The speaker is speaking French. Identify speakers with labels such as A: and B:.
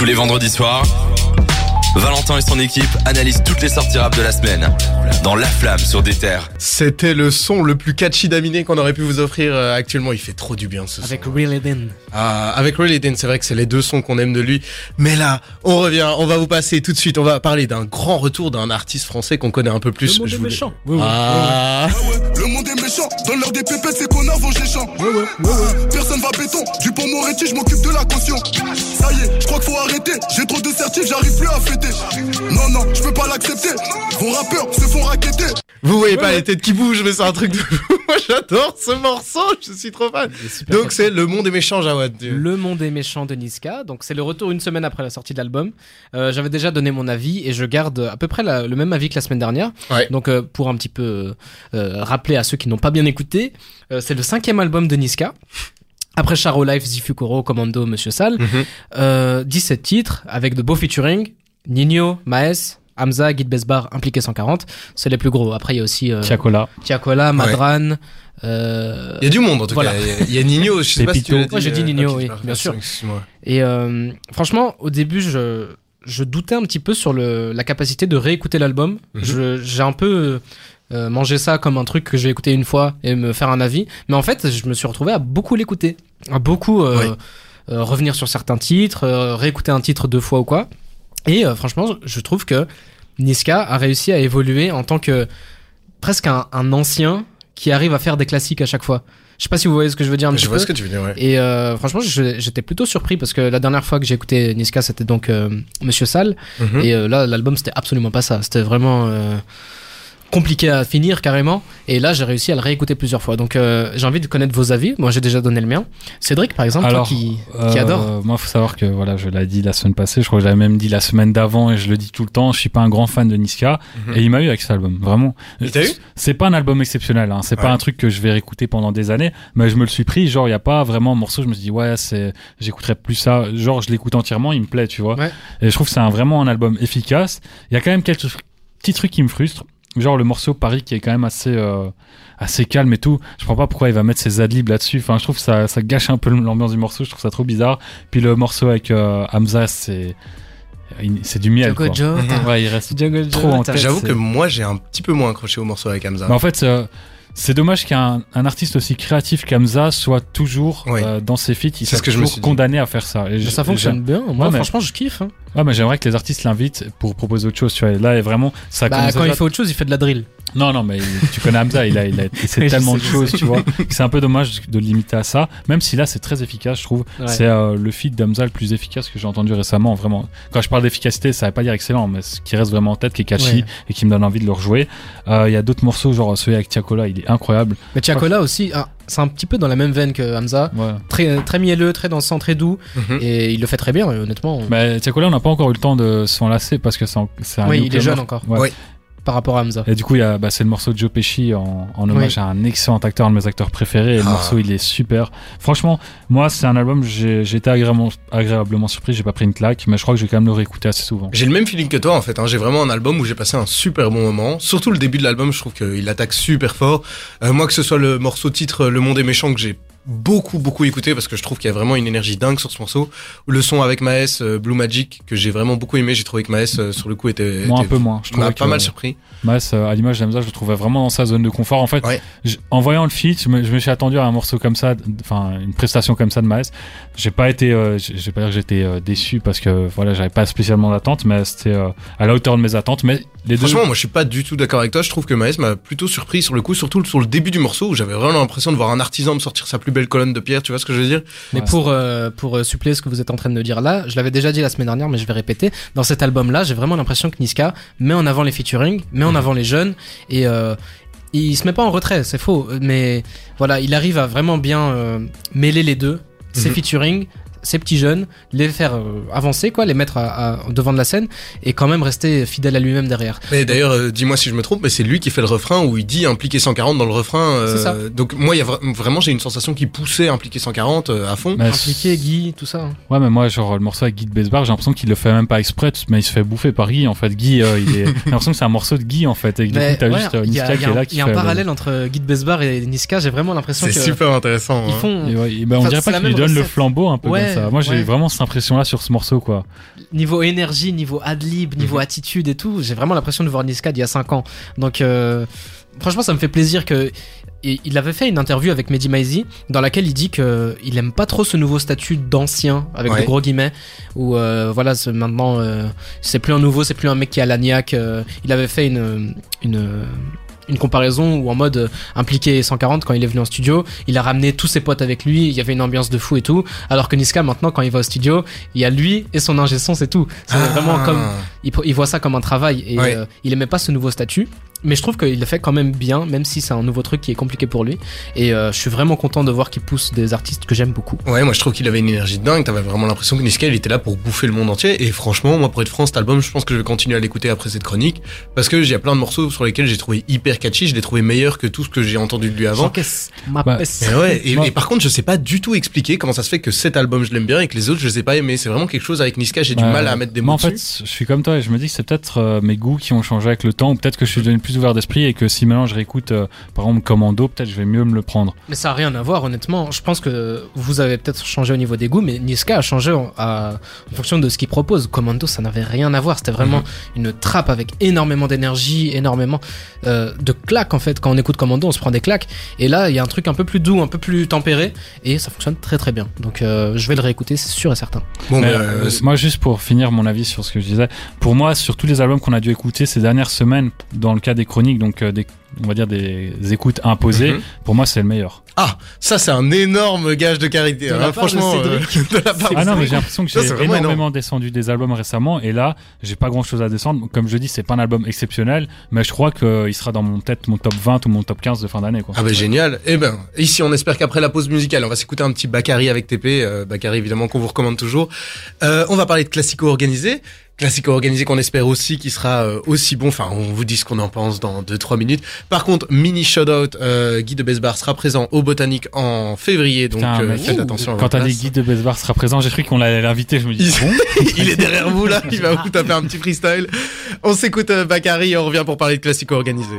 A: Tous les vendredis soirs, Valentin et son équipe analysent toutes les sorties rap de la semaine dans La Flamme sur des terres.
B: C'était le son le plus catchy d'Aminé qu'on aurait pu vous offrir euh, actuellement. Il fait trop du bien ce
C: Avec
B: son.
C: Real Eden.
B: Ah, avec Really Dean, c'est vrai que c'est les deux sons qu'on aime de lui. Mais là, on revient, on va vous passer tout de suite. On va parler d'un grand retour d'un artiste français qu'on connaît un peu plus.
C: Le monde
B: Je
C: est
B: voulais-
C: méchant.
B: Ah,
D: Le monde est méchant, donne leur des pépés, c'est qu'on avance les champs. Personne va béton, du pont Moretti, je m'occupe de la caution. Ça y est, je crois qu'il faut arrêter. J'ai trop de certifs, j'arrive plus à fêter. Non, non, je peux pas l'accepter. Vos rappeurs se font raqueter.
B: vous voyez pas les têtes qui bougent, mais c'est un truc de fou. Moi, j'adore ce morceau. Je suis trop fan. Donc, c'est Le Monde est méchant, Jawad.
C: Le monde est méchant de Niska. Donc c'est le retour une semaine après la sortie de l'album. Euh, J'avais déjà donné mon avis et je garde à peu près la- le même avis que la semaine dernière.
B: Ouais.
C: Donc euh, pour un petit peu euh, rappeler à ceux qui n'ont pas bien écouté, euh, c'est le cinquième album de Niska. Après Charo Life, Zifukuro, Commando, Monsieur Sal.
B: Mhm.
C: Euh, 17 titres avec de beaux featuring. Nino, Maes, Hamza, Guide Besbar, Impliqué 140. C'est les plus gros. Après il y a aussi euh,
E: Tiakola.
C: Tiakola, Madran. euh,
B: Il y a du monde en tout
C: Voilà.
B: cas. Il y a- Nino, je sais pas si tu
E: Pépito.
B: l'as dit.
C: Ouais, j'ai dit
B: euh,
C: Nino, oui, bien sûr.
B: excuse-moi.
C: Et euh, franchement, au début, je, je doutais un petit peu sur le, la capacité de réécouter l'album.
B: Mhm.
C: Je- J'ai un peu euh, mangé ça comme un truc que je vais écouter une fois et me faire un avis. Mais en fait, je me suis retrouvé à beaucoup l'écouter. À beaucoup euh,
B: Oui.
C: euh, revenir sur certains titres, euh, réécouter un titre deux fois ou quoi. Et euh, franchement, je trouve que Niska a réussi à évoluer en tant que presque un, un ancien qui arrive à faire des classiques à chaque fois. Je sais pas si vous voyez ce que je veux dire un
B: Je
C: petit
B: vois
C: peu.
B: ce que tu veux dire, ouais.
C: Et euh, franchement, j'étais plutôt surpris parce que la dernière fois que j'ai écouté Niska, c'était donc euh, Monsieur Sal.
B: Mhm.
C: Et euh, là, l'album, c'était absolument pas ça. C'était vraiment euh, compliqué à finir carrément. Et là, j'ai réussi à le réécouter plusieurs fois. Donc, euh, j'ai envie de connaître vos avis. Moi, j'ai déjà donné le mien. Cédric, par exemple,
E: Alors,
C: toi qui,
E: Euh,
C: qui adore.
E: Moi, faut savoir que voilà, je l'ai dit la semaine passée. Je crois que je l'avais même dit la semaine d'avant et je le dis tout le temps. Je suis pas un grand fan de Niska
B: Mhm.
E: et il m'a eu avec cet album. Vraiment.
B: Il t'a eu?
E: C'est pas un album exceptionnel. Hein. C'est
B: Ouais.
E: pas un truc que je vais réécouter pendant des années. Mais je me le suis pris. Genre, il y a pas vraiment un morceau. Je me suis dit ouais, c'est, j'écouterai plus ça. Genre, je l'écoute entièrement. Il me plaît, tu vois.
C: Ouais.
E: Et je trouve que c'est vraiment un album efficace. Il y a quand même quelques petits trucs qui me frustrent. Genre le morceau Paris qui est quand même assez euh, assez calme et tout. Je comprends pas pourquoi il va mettre ses adlibs là-dessus. Enfin, je trouve que ça, ça gâche un peu l'ambiance du morceau. Je trouve ça trop bizarre. Puis le morceau avec euh, Hamza, c'est c'est du miel.
C: Django
E: Quoi.
C: Joe.
E: Ouais, il reste
C: Django Joe,
E: trop en
C: t'as-
E: tête.
B: J'avoue que moi j'ai un petit peu moins accroché au morceau avec Hamza.
E: Mais en fait, euh, c'est dommage qu'un un artiste aussi créatif qu'Hamza soit toujours
B: Oui.
E: euh, dans ses feats. Il
B: C'est
E: soit
B: ce que je me
E: toujours
B: suis dit.
E: condamné à faire ça. Et
C: Mais
E: je-
C: ça fonctionne bien. Moi,
E: Ouais, mais-
C: franchement, je kiffe. hein.
E: Ouais, mais j'aimerais que les artistes l'invitent pour proposer autre chose. Tu vois. Et là, vraiment, ça
C: Bah, quand il fait autre chose, il fait de la drill.
E: Non, non, mais il- tu connais Hamza, il a, il a
C: je
E: tellement
C: sais,
E: de
C: je
E: choses, tu vois. C'est un peu dommage de le limiter à ça, même si là c'est très efficace, je trouve.
C: Ouais.
E: C'est euh, le feat d'Hamza le plus efficace que j'ai entendu récemment, vraiment. Quand je parle d'efficacité, ça veut pas dire excellent, mais ce qui reste vraiment en tête, qui est catchy
C: Ouais.
E: et qui me donne envie de le rejouer. Euh, Il y a d'autres morceaux, genre celui avec Tiakola, il est incroyable.
C: Mais Tiakola aussi, ah, c'est un petit peu dans la même veine que Hamza.
E: Ouais.
C: Très, très mielleux, très dansant, très doux.
B: Mhm.
C: Et il le fait très bien, honnêtement.
E: Mais Tiakola, on n'a pas encore eu le temps de s'en lasser parce que c'est un
C: oui, il est jeune encore.
E: Ouais.
B: Oui.
C: Par rapport à Hamza.
E: Et du coup, il y a, bah, c'est le morceau de Joe Pesci en, en hommage à un excellent acteur, un de mes acteurs préférés. Et le
B: Ah.
E: morceau, il est super. Franchement, moi, c'est un album, j'ai j'ai été agréablement, agréablement surpris. J'ai pas pris une claque, mais je crois que je vais quand même le réécouter assez souvent.
B: J'ai le même feeling que toi en fait. Hein. J'ai vraiment un album où j'ai passé un super bon moment. Surtout le début de l'album, je trouve qu'il attaque super fort. Euh, moi, que ce soit le morceau titre Le Monde est méchant que j'ai beaucoup beaucoup écouté parce que je trouve qu'il y a vraiment une énergie dingue sur ce morceau. Le son avec Maes, euh, Blue Magic que j'ai vraiment beaucoup aimé. J'ai trouvé que Maes euh, sur le coup était,
E: Moi, un peu moins. Je
B: m'a pas mal surpris.
E: Mas, euh, à l'image d'Amza, je le trouvais vraiment dans sa zone de confort. En fait,
B: Ouais.
E: je- en voyant le feat, je me, je me suis attendu à un morceau comme ça, enfin, une prestation comme ça de Maes. J'ai pas été, euh, j- je vais pas dire que j'étais déçu parce que, voilà, j'avais pas spécialement d'attente, mais c'était à la hauteur de mes attentes. Mais les deux.
B: Franchement, moi, je suis pas du tout d'accord avec toi. Je trouve que Maes m'a plutôt surpris sur le coup, surtout sur le début du morceau où j'avais vraiment l'impression de voir un artisan me sortir sa plus belle colonne de pierre. Tu vois ce que je veux dire
C: Mais
E: Ouais.
C: pour, euh, pour euh, suppléer ce que vous êtes en train de me dire là, je l'avais déjà dit la semaine dernière, mais je vais répéter. Dans cet album-là, j'ai vraiment l'impression que Niska met en avant les featuring, met en
B: Mhm.
C: avant les jeunes, et euh, il se met pas en retrait, c'est faux. Mais voilà, il arrive à vraiment bien euh, mêler les deux, ses
B: Mhm.
C: featuring, ces petits jeunes, les faire euh, avancer, quoi, les mettre à, à- devant de la scène, et quand même rester fidèle à lui-même derrière.
B: Mais d'ailleurs, euh, dis-moi si je me trompe, mais c'est lui qui fait le refrain où il dit impliqué 140 dans le refrain. euh,
C: C'est ça.
B: Donc moi, il y a vra- vraiment, j'ai une sensation qui poussait impliqué 140 euh, à fond.
E: Mais-
C: Impliqué, Guy, tout ça. hein.
E: Ouais, mais moi, genre, le morceau avec Guy de Besbar, j'ai l'impression qu'il le fait même pas exprès, mais il se fait bouffer par Guy, en fait. Guy, euh, il est, j'ai l'impression que c'est un morceau de Guy, en fait. Et
C: Mais
E: coup, t'as
C: ouais,
E: juste euh,
C: il y a, y
E: qui
C: a
E: est
C: un-
E: là,
C: il
E: qui
C: y a un
E: le-
C: parallèle entre Guy de Besbar et Niska, j'ai vraiment l'impression
B: C'est
C: que
B: super intéressant.
C: ils
B: hein.
C: font
E: ouais, ben, on dirait
C: c'est
E: pas qu'il lui donne le flambeau un peu
C: Ouais,
E: ça. Moi, j'ai
C: ouais.
E: vraiment cette impression-là sur ce morceau, quoi.
C: Niveau énergie, niveau adlib, niveau
B: Mhm.
C: attitude et tout, j'ai vraiment l'impression de voir Niska d'il y a 5 ans. Donc, euh, franchement, ça me fait plaisir que. et il avait fait une interview avec Mehdi Maizi dans laquelle il dit que il aime pas trop ce nouveau statut d'ancien avec
B: Ouais.
C: de gros guillemets où euh, voilà c'est maintenant euh, c'est plus un nouveau c'est plus un mec qui a l'agnac euh, il avait fait une une une comparaison où en mode euh, impliqué 140 quand il est venu en studio il a ramené tous ses potes avec lui il y avait une ambiance de fou et tout alors que Niska maintenant quand il va au studio il y a lui et son ingé son c'est tout c'est
B: Ah.
C: vraiment comme il, il voit ça comme un travail et
B: Ouais.
C: euh, il aimait pas ce nouveau statut mais je trouve qu'il le fait quand même bien même si c'est un nouveau truc qui est compliqué pour lui et euh, je suis vraiment content de voir qu'il pousse des artistes que j'aime beaucoup
B: Ouais, moi je trouve qu'il avait une énergie de dingue. T'avais vraiment l'impression que Niska il était là pour bouffer le monde entier. Et franchement, moi pour être franc, cet album, je pense que je vais continuer à l'écouter après cette chronique parce que j'ai plein de morceaux sur lesquels j'ai trouvé hyper catchy. Je l'ai trouvé meilleur que tout ce que j'ai entendu de lui avant.
C: j'encaisse ma
E: Bah,
C: peste.
B: Et ouais, et,
E: Moi-
B: et par contre, je sais pas du tout expliquer comment ça se fait que cet album je l'aime bien et que les autres je les ai pas aimés. C'est vraiment quelque chose avec Niska, j'ai du
E: Ouais.
B: mal à mettre des
E: Moi,
B: mots
E: en
B: dessus.
E: fait, je suis comme toi et je me dis que c'est peut-être euh, mes goûts qui ont changé avec le temps ou peut-être que je suis devenu plus ouvert d'esprit et que si maintenant je réécoute, euh, par exemple, Commando, peut-être je vais mieux me le prendre.
C: Mais ça a rien à voir, honnêtement. Je pense que vous avez peut-être changé au niveau des goûts, mais Niska a changé en, à- en fonction de ce qu'il propose. Commando, ça n'avait rien à voir. C'était vraiment
B: Mhm.
C: une trappe avec énormément d'énergie, énormément euh, de claques, en fait. Quand on écoute Commando, on se prend des claques. Et là, il y a un truc un peu plus doux, un peu plus tempéré, et ça fonctionne très très bien. Donc, euh, je vais le réécouter, c'est sûr et certain.
B: Bon,
E: Mais,
B: bah,
E: moi, juste pour finir mon avis sur ce que je disais, pour moi, sur tous les albums qu'on a dû écouter ces dernières semaines, dans le cas des chroniques, donc euh, des, on va dire des écoutes imposées,
B: Mhm.
E: pour moi, c'est le meilleur.
B: Ah, ça c'est un énorme gage de carité.
C: De
B: hein,
C: la part de
B: franchement,
C: Cédric.
B: euh, de la part
E: Ah
B: de
E: non, mais j'ai l'impression que j'ai énormément descendu des albums récemment et là, j'ai pas grand chose à descendre. Comme je dis, c'est pas un album exceptionnel, mais je crois qu'il sera dans mon tête mon top 20 ou mon top 15 de fin d'année. quoi.
B: Ah bah génial. Eh ben, ici on espère qu'après la pause musicale, on va s'écouter un petit Bakary avec TP. Euh, Bakary évidemment qu'on vous recommande toujours. Euh, on va parler de classico organisé. Classico organisé qu'on espère aussi qui sera euh, aussi bon. Enfin, on vous dit ce qu'on en pense dans 2-3 minutes. Par contre, mini shout-out, euh, Guy de Besbar sera présent au Botanique en février. Donc
E: Putain,
B: euh, faites attention à
E: Quand t'as dit. Guy de Besbar sera présent, j'ai cru qu'on l'allait l'inviter. Je me dis,
B: Il-
E: bon,
B: Il est derrière vous là, il va vous taper un petit freestyle. On s'écoute euh, Bakary et on revient pour parler de classico organisé.